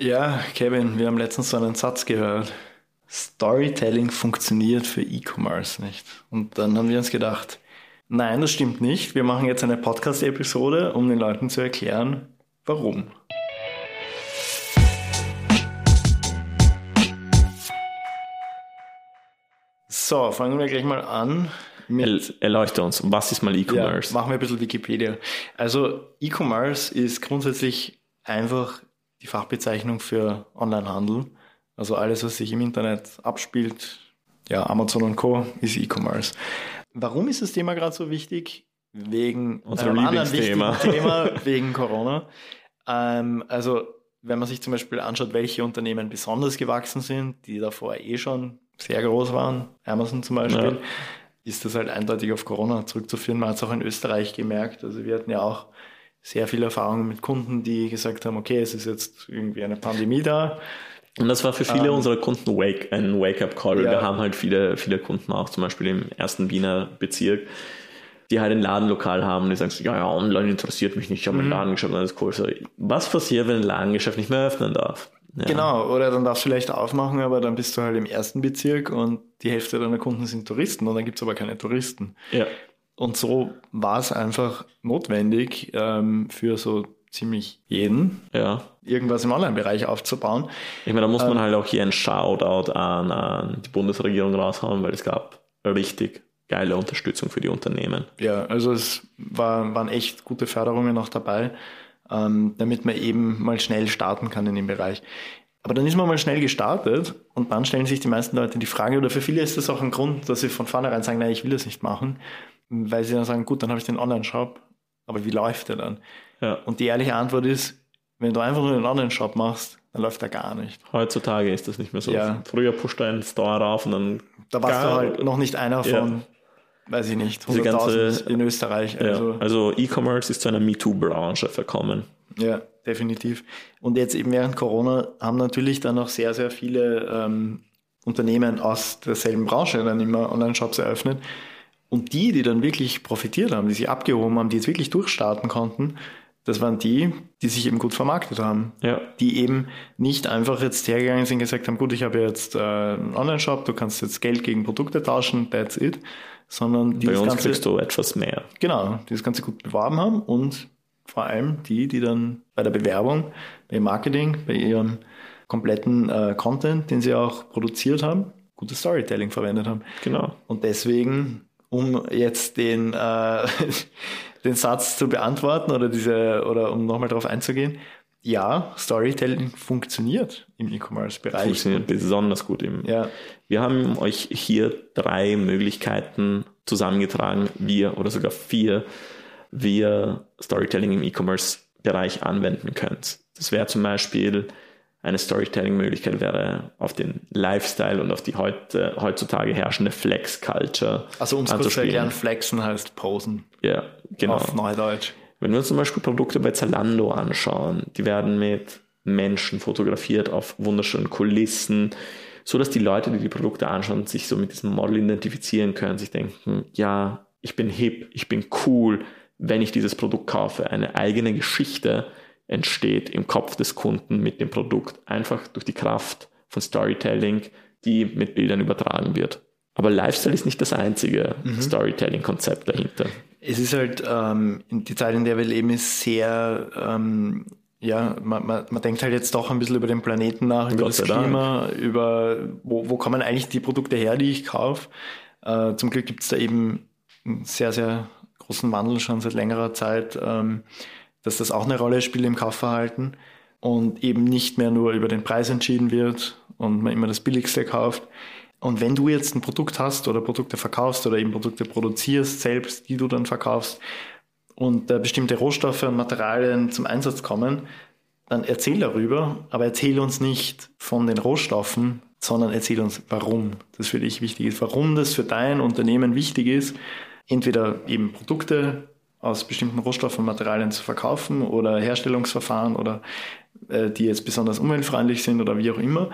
Ja, Kevin, wir haben letztens so einen Satz gehört. Storytelling funktioniert für E-Commerce nicht. Und dann haben wir uns gedacht, nein, das stimmt nicht. Wir machen jetzt eine Podcast-Episode, um den Leuten zu erklären, warum. So, fangen wir gleich mal an. Mit, Erleuchte uns, was ist mal E-Commerce? Ja, machen wir ein bisschen Wikipedia. Also E-Commerce ist grundsätzlich einfach die Fachbezeichnung für Onlinehandel. Also alles, was sich im Internet abspielt, ja, Amazon und Co. ist E-Commerce. Warum ist das Thema gerade so wichtig? Wegen unserem Lieblingsthema. Thema, wegen Corona. Ähm, also wenn man sich zum Beispiel anschaut, welche Unternehmen besonders gewachsen sind, die davor eh schon sehr groß waren, Amazon zum Beispiel, ja. ist das halt eindeutig auf Corona zurückzuführen. Man hat es auch in Österreich gemerkt. Also wir hatten ja auch sehr viel Erfahrung mit Kunden, die gesagt haben, okay, es ist jetzt irgendwie eine Pandemie da. Und das war für viele ähm, unserer Kunden wake, ein Wake-up-Call. Ja. Wir haben halt viele, viele Kunden auch, zum Beispiel im ersten Wiener Bezirk, die halt ein Ladenlokal haben, die sagen so, ja, ja, online interessiert mich nicht, ich habe mhm. mein Ladengeschäft, alles cool. So, was passiert, wenn ein Ladengeschäft nicht mehr öffnen darf? Ja. Genau, oder dann darfst du vielleicht aufmachen, aber dann bist du halt im ersten Bezirk und die Hälfte deiner Kunden sind Touristen und dann gibt es aber keine Touristen. Ja. Und so war es einfach notwendig ähm, für so ziemlich jeden, ja. irgendwas im Online-Bereich aufzubauen. Ich meine, da muss man ähm, halt auch hier ein Shoutout an, an die Bundesregierung raushauen, weil es gab richtig geile Unterstützung für die Unternehmen. Ja, also es war, waren echt gute Förderungen noch dabei, ähm, damit man eben mal schnell starten kann in dem Bereich. Aber dann ist man mal schnell gestartet und dann stellen sich die meisten Leute die Frage, oder für viele ist das auch ein Grund, dass sie von vornherein sagen, nein, ich will das nicht machen, weil sie dann sagen, gut, dann habe ich den Online-Shop, aber wie läuft der dann? Ja. Und die ehrliche Antwort ist, wenn du einfach nur einen Online-Shop machst, dann läuft der gar nicht. Heutzutage ist das nicht mehr so. Ja. Früher pusht er einen Store rauf und dann. Da warst du halt noch nicht einer von, ja. weiß ich nicht, 100.000 in Österreich. Also, also E-Commerce ist zu einer MeToo-Branche verkommen. Ja, definitiv. Und jetzt eben während Corona haben natürlich dann auch sehr, sehr viele ähm, Unternehmen aus derselben Branche dann immer Online-Shops eröffnet. Und die, die dann wirklich profitiert haben, die sich abgehoben haben, die jetzt wirklich durchstarten konnten, das waren die, die sich eben gut vermarktet haben. Ja. Die eben nicht einfach jetzt hergegangen sind und gesagt haben, gut, ich habe jetzt äh, einen Online-Shop, du kannst jetzt Geld gegen Produkte tauschen, that's it. Sondern die Bei uns Ganze, kriegst du etwas mehr. Genau, die das Ganze gut beworben haben und vor allem die, die dann bei der Bewerbung, beim Marketing, bei ihrem kompletten äh, Content, den sie auch produziert haben, gutes Storytelling verwendet haben. Genau. Und deswegen um jetzt den, äh, den Satz zu beantworten oder diese, oder um nochmal darauf einzugehen. Ja, Storytelling funktioniert im E-Commerce-Bereich. Funktioniert besonders gut im. Ja. Wir haben euch hier drei Möglichkeiten zusammengetragen, wir oder sogar vier, wie ihr Storytelling im E-Commerce-Bereich anwenden könnt. Das wäre zum Beispiel eine Storytelling-Möglichkeit wäre, auf den Lifestyle und auf die heute, heutzutage herrschende Flex-Culture Also um es kurz zu erklären, Flexen heißt Posen. Ja, genau. Auf Neudeutsch. Wenn wir uns zum Beispiel Produkte bei Zalando anschauen, die werden mit Menschen fotografiert auf wunderschönen Kulissen, so dass die Leute, die die Produkte anschauen, sich so mit diesem Model identifizieren können, sich denken, ja, ich bin hip, ich bin cool, wenn ich dieses Produkt kaufe, eine eigene Geschichte entsteht im Kopf des Kunden mit dem Produkt, einfach durch die Kraft von Storytelling, die mit Bildern übertragen wird. Aber Lifestyle ist nicht das einzige mhm. Storytelling-Konzept dahinter. Es ist halt, ähm, die Zeit, in der wir leben, ist sehr, ähm, ja, man, man, man denkt halt jetzt doch ein bisschen über den Planeten nach, über Gott das Klima, Dank. über wo, wo kommen eigentlich die Produkte her, die ich kaufe. Äh, zum Glück gibt es da eben einen sehr, sehr großen Wandel schon seit längerer Zeit. Ähm, dass das auch eine Rolle spielt im Kaufverhalten und eben nicht mehr nur über den Preis entschieden wird und man immer das Billigste kauft. Und wenn du jetzt ein Produkt hast oder Produkte verkaufst oder eben Produkte produzierst selbst, die du dann verkaufst und bestimmte Rohstoffe und Materialien zum Einsatz kommen, dann erzähl darüber, aber erzähl uns nicht von den Rohstoffen, sondern erzähl uns, warum das für dich wichtig ist, warum das für dein Unternehmen wichtig ist, entweder eben Produkte aus bestimmten Rohstoffen und Materialien zu verkaufen oder Herstellungsverfahren oder äh, die jetzt besonders umweltfreundlich sind oder wie auch immer.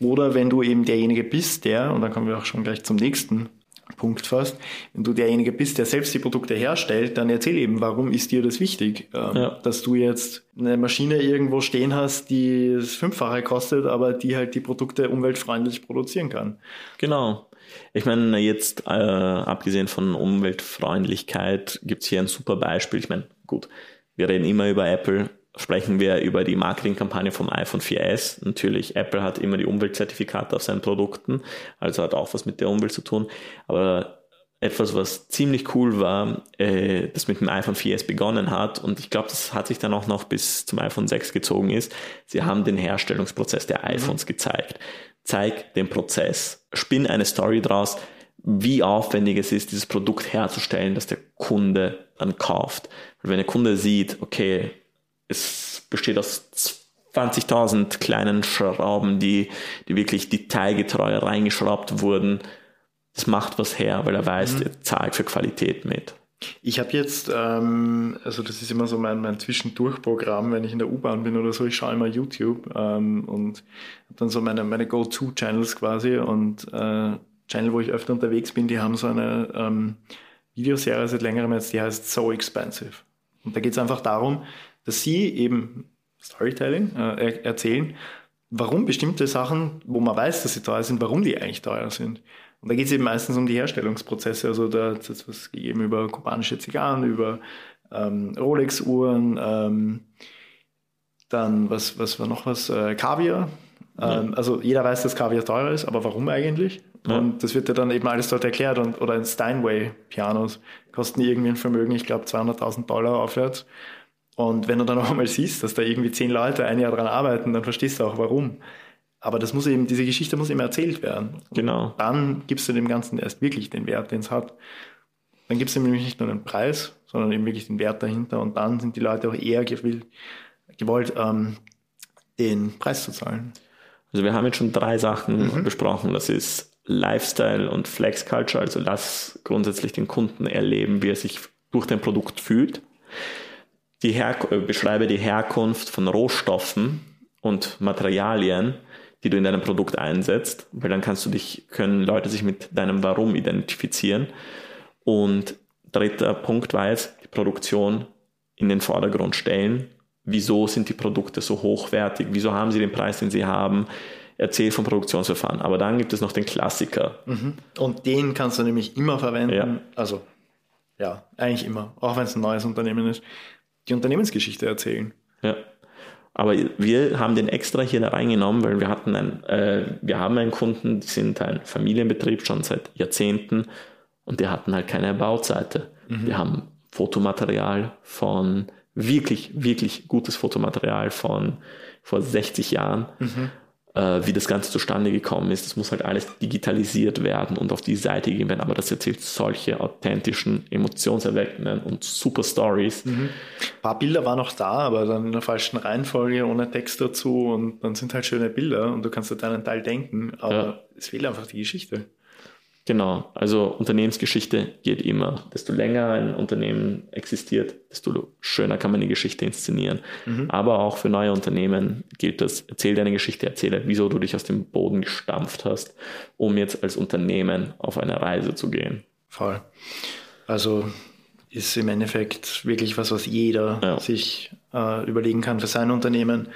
Oder wenn du eben derjenige bist, der, und dann kommen wir auch schon gleich zum nächsten Punkt fast. Wenn du derjenige bist, der selbst die Produkte herstellt, dann erzähl eben, warum ist dir das wichtig? Ähm, ja. Dass du jetzt eine Maschine irgendwo stehen hast, die das Fünffache kostet, aber die halt die Produkte umweltfreundlich produzieren kann. Genau. Ich meine, jetzt äh, abgesehen von Umweltfreundlichkeit gibt's hier ein super Beispiel. Ich meine, gut, wir reden immer über Apple, sprechen wir über die Marketingkampagne vom iPhone 4S. Natürlich, Apple hat immer die Umweltzertifikate auf seinen Produkten, also hat auch was mit der Umwelt zu tun. Aber etwas, was ziemlich cool war, äh, das mit dem iPhone 4S begonnen hat und ich glaube, das hat sich dann auch noch bis zum iPhone 6 gezogen ist. Sie haben den Herstellungsprozess der iPhones mhm. gezeigt. Zeig den Prozess, spinn eine Story draus, wie aufwendig es ist, dieses Produkt herzustellen, das der Kunde dann kauft. Weil wenn der Kunde sieht, okay, es besteht aus 20.000 kleinen Schrauben, die, die wirklich detailgetreu reingeschraubt wurden, das macht was her, weil er weiß, mhm. er zahlt für Qualität mit. Ich habe jetzt, ähm, also das ist immer so mein, mein Zwischendurchprogramm, wenn ich in der U-Bahn bin oder so, ich schaue immer YouTube ähm, und habe dann so meine, meine Go-To-Channels quasi und äh, Channel, wo ich öfter unterwegs bin, die haben so eine ähm, Videoserie seit längerem jetzt, die heißt So Expensive. Und da geht es einfach darum, dass sie eben Storytelling äh, erzählen, warum bestimmte Sachen, wo man weiß, dass sie teuer sind, warum die eigentlich teuer sind. Und da geht es eben meistens um die Herstellungsprozesse. Also da hat es was gegeben über kubanische Zigarren, über ähm, Rolex-Uhren, ähm, dann was, was war noch was? Äh, Kaviar. Ähm, ja. Also jeder weiß, dass Kaviar teuer ist, aber warum eigentlich? Ja. Und das wird ja dann eben alles dort erklärt. Und, oder ein Steinway-Pianos kosten irgendwie ein Vermögen, ich glaube 200.000 Dollar aufwärts. Und wenn du dann auch mal siehst, dass da irgendwie zehn Leute ein Jahr dran arbeiten, dann verstehst du auch warum. Aber das muss eben, diese Geschichte muss eben erzählt werden. Und genau. Dann gibst du dem Ganzen erst wirklich den Wert, den es hat. Dann gibst du nämlich nicht nur den Preis, sondern eben wirklich den Wert dahinter. Und dann sind die Leute auch eher gewollt, gewollt ähm, den Preis zu zahlen. Also wir haben jetzt schon drei Sachen mhm. besprochen. Das ist Lifestyle und Flex Culture. Also lass grundsätzlich den Kunden erleben, wie er sich durch dein Produkt fühlt. Die Her äh, beschreibe die Herkunft von Rohstoffen und Materialien die du in deinem Produkt einsetzt, weil dann kannst du dich, können Leute sich mit deinem Warum identifizieren. Und dritter Punkt war jetzt, die Produktion in den Vordergrund stellen. Wieso sind die Produkte so hochwertig? Wieso haben sie den Preis, den sie haben? Erzähl vom Produktionsverfahren. Aber dann gibt es noch den Klassiker. Mhm. Und den kannst du nämlich immer verwenden. Ja. Also, ja, eigentlich immer. Auch wenn es ein neues Unternehmen ist. Die Unternehmensgeschichte erzählen. Ja. Aber wir haben den extra hier reingenommen, weil wir hatten ein, äh, wir haben einen Kunden, die sind ein Familienbetrieb schon seit Jahrzehnten und die hatten halt keine Bauseite. Mhm. Wir haben Fotomaterial von wirklich, wirklich gutes Fotomaterial von vor 60 Jahren. Mhm wie das Ganze zustande gekommen ist. Das muss halt alles digitalisiert werden und auf die Seite gehen werden. Aber das erzählt solche authentischen, emotionserweckenden und super Stories. Mhm. Ein paar Bilder waren noch da, aber dann in der falschen Reihenfolge, ohne Text dazu. Und dann sind halt schöne Bilder und du kannst halt deinen Teil denken, aber ja. es fehlt einfach die Geschichte. Genau, also Unternehmensgeschichte geht immer. Desto länger ein Unternehmen existiert, desto schöner kann man die Geschichte inszenieren. Mhm. Aber auch für neue Unternehmen gilt das, erzähl deine Geschichte, erzähle, wieso du dich aus dem Boden gestampft hast, um jetzt als Unternehmen auf eine Reise zu gehen. Voll. Also ist im Endeffekt wirklich was, was jeder ja. sich äh, überlegen kann für sein Unternehmen.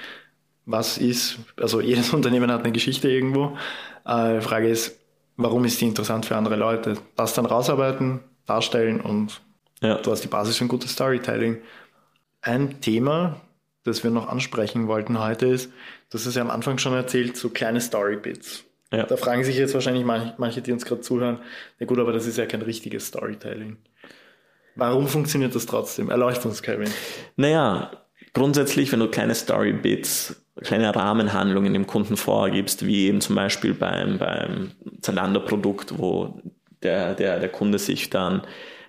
Was ist, also jedes Unternehmen hat eine Geschichte irgendwo. Äh, Frage ist, warum ist die interessant für andere Leute? Das dann rausarbeiten, darstellen und ja. du hast die Basis für ein gutes Storytelling. Ein Thema, das wir noch ansprechen wollten heute ist, das ist ja am Anfang schon erzählt, so kleine Storybits. Ja. Da fragen sich jetzt wahrscheinlich manche, manche die uns gerade zuhören, ja gut, aber das ist ja kein richtiges Storytelling. Warum funktioniert das trotzdem? Erleuchtet uns, Kevin. Naja, grundsätzlich, wenn du kleine Storybits kleine Rahmenhandlungen dem Kunden vorgibst, wie eben zum Beispiel beim, beim Zalando-Produkt, wo der, der, der Kunde sich dann,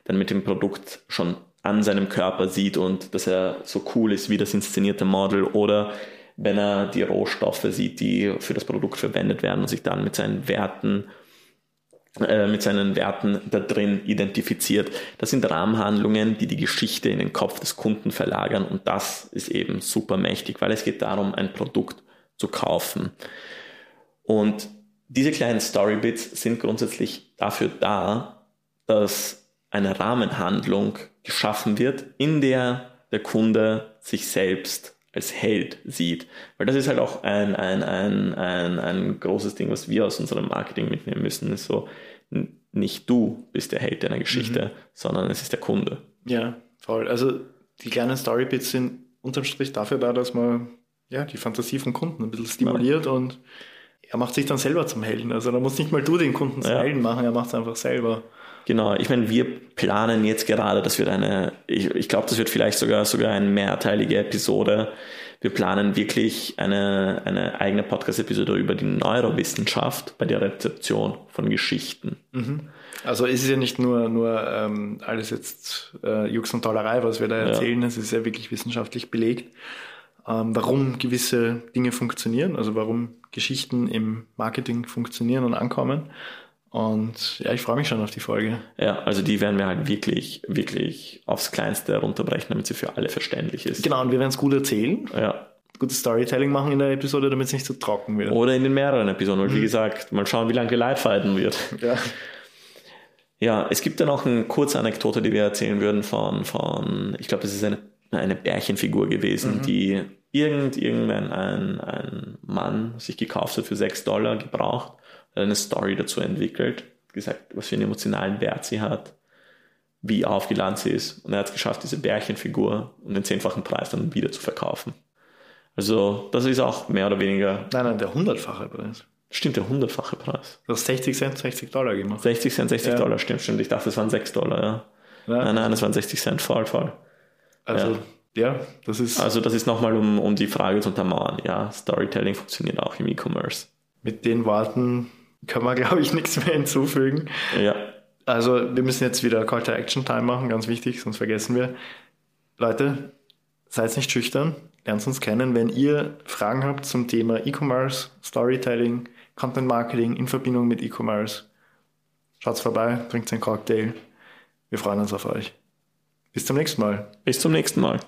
dann mit dem Produkt schon an seinem Körper sieht und dass er so cool ist wie das inszenierte Model oder wenn er die Rohstoffe sieht, die für das Produkt verwendet werden und sich dann mit seinen Werten äh, mit seinen Werten da drin identifiziert. Das sind Rahmenhandlungen, die die Geschichte in den Kopf des Kunden verlagern und das ist eben super mächtig, weil es geht darum, ein Produkt zu kaufen. Und diese kleinen Storybits sind grundsätzlich dafür da, dass eine Rahmenhandlung geschaffen wird, in der der Kunde sich selbst als Held sieht. Weil das ist halt auch ein, ein, ein, ein, ein großes Ding, was wir aus unserem Marketing mitnehmen müssen, ist so, nicht du bist der Held deiner Geschichte, mhm. sondern es ist der Kunde. Ja, voll. Also die kleinen Storybits sind unterm Strich dafür da, dass man ja, die Fantasie vom Kunden ein bisschen stimuliert ja. und er macht sich dann selber zum Helden. Also da muss nicht mal du den Kunden zum ja. Helden machen, er macht es einfach selber. Genau, ich meine, wir planen jetzt gerade, das wird eine, ich, ich glaube, das wird vielleicht sogar sogar eine mehrteilige Episode. Wir planen wirklich eine, eine eigene Podcast-Episode über die Neurowissenschaft bei der Rezeption von Geschichten. Mhm. Also ist es ja nicht nur, nur ähm, alles jetzt äh, Jux und Tollerei, was wir da erzählen, es ist ja wirklich wissenschaftlich belegt, ähm, warum gewisse Dinge funktionieren, also warum Geschichten im Marketing funktionieren und ankommen. Und ja, ich freue mich schon auf die Folge. Ja, also die werden wir halt wirklich, wirklich aufs Kleinste runterbrechen, damit sie für alle verständlich ist. Genau, und wir werden es gut erzählen. Ja. Gutes Storytelling machen in der Episode, damit es nicht so trocken wird. Oder in den mehreren Episoden, weil mhm. wie gesagt, mal schauen, wie lange die Leitfaden wird. Ja. Ja, es gibt dann auch eine kurze Anekdote, die wir erzählen würden von, von ich glaube, das ist eine, eine Bärchenfigur gewesen, mhm. die irgend, irgendwann ein, ein Mann sich gekauft hat für 6 Dollar gebraucht eine Story dazu entwickelt, gesagt, was für einen emotionalen Wert sie hat, wie aufgeladen sie ist. Und er hat es geschafft, diese Bärchenfigur um den zehnfachen Preis dann wieder zu verkaufen. Also, das ist auch mehr oder weniger. Nein, nein, der hundertfache Preis. Stimmt, der hundertfache Preis. Du hast 60 Cent, 60 Dollar gemacht. 60 Cent, 60 ja. Dollar, stimmt, stimmt. Ich dachte, es waren 6 Dollar, ja. ja. Nein, nein, es waren 60 Cent, voll, voll. Also, ja, ja das ist. Also, das ist nochmal, um, um die Frage zu untermauern. Ja, Storytelling funktioniert auch im E-Commerce. Mit den Worten kann man, glaube ich, nichts mehr hinzufügen. Ja. Also wir müssen jetzt wieder Call to Action Time machen, ganz wichtig, sonst vergessen wir. Leute, seid nicht schüchtern, lernt uns kennen. Wenn ihr Fragen habt zum Thema E-Commerce, Storytelling, Content Marketing in Verbindung mit E-Commerce, schaut vorbei, trinkt einen Cocktail. Wir freuen uns auf euch. Bis zum nächsten Mal. Bis zum nächsten Mal.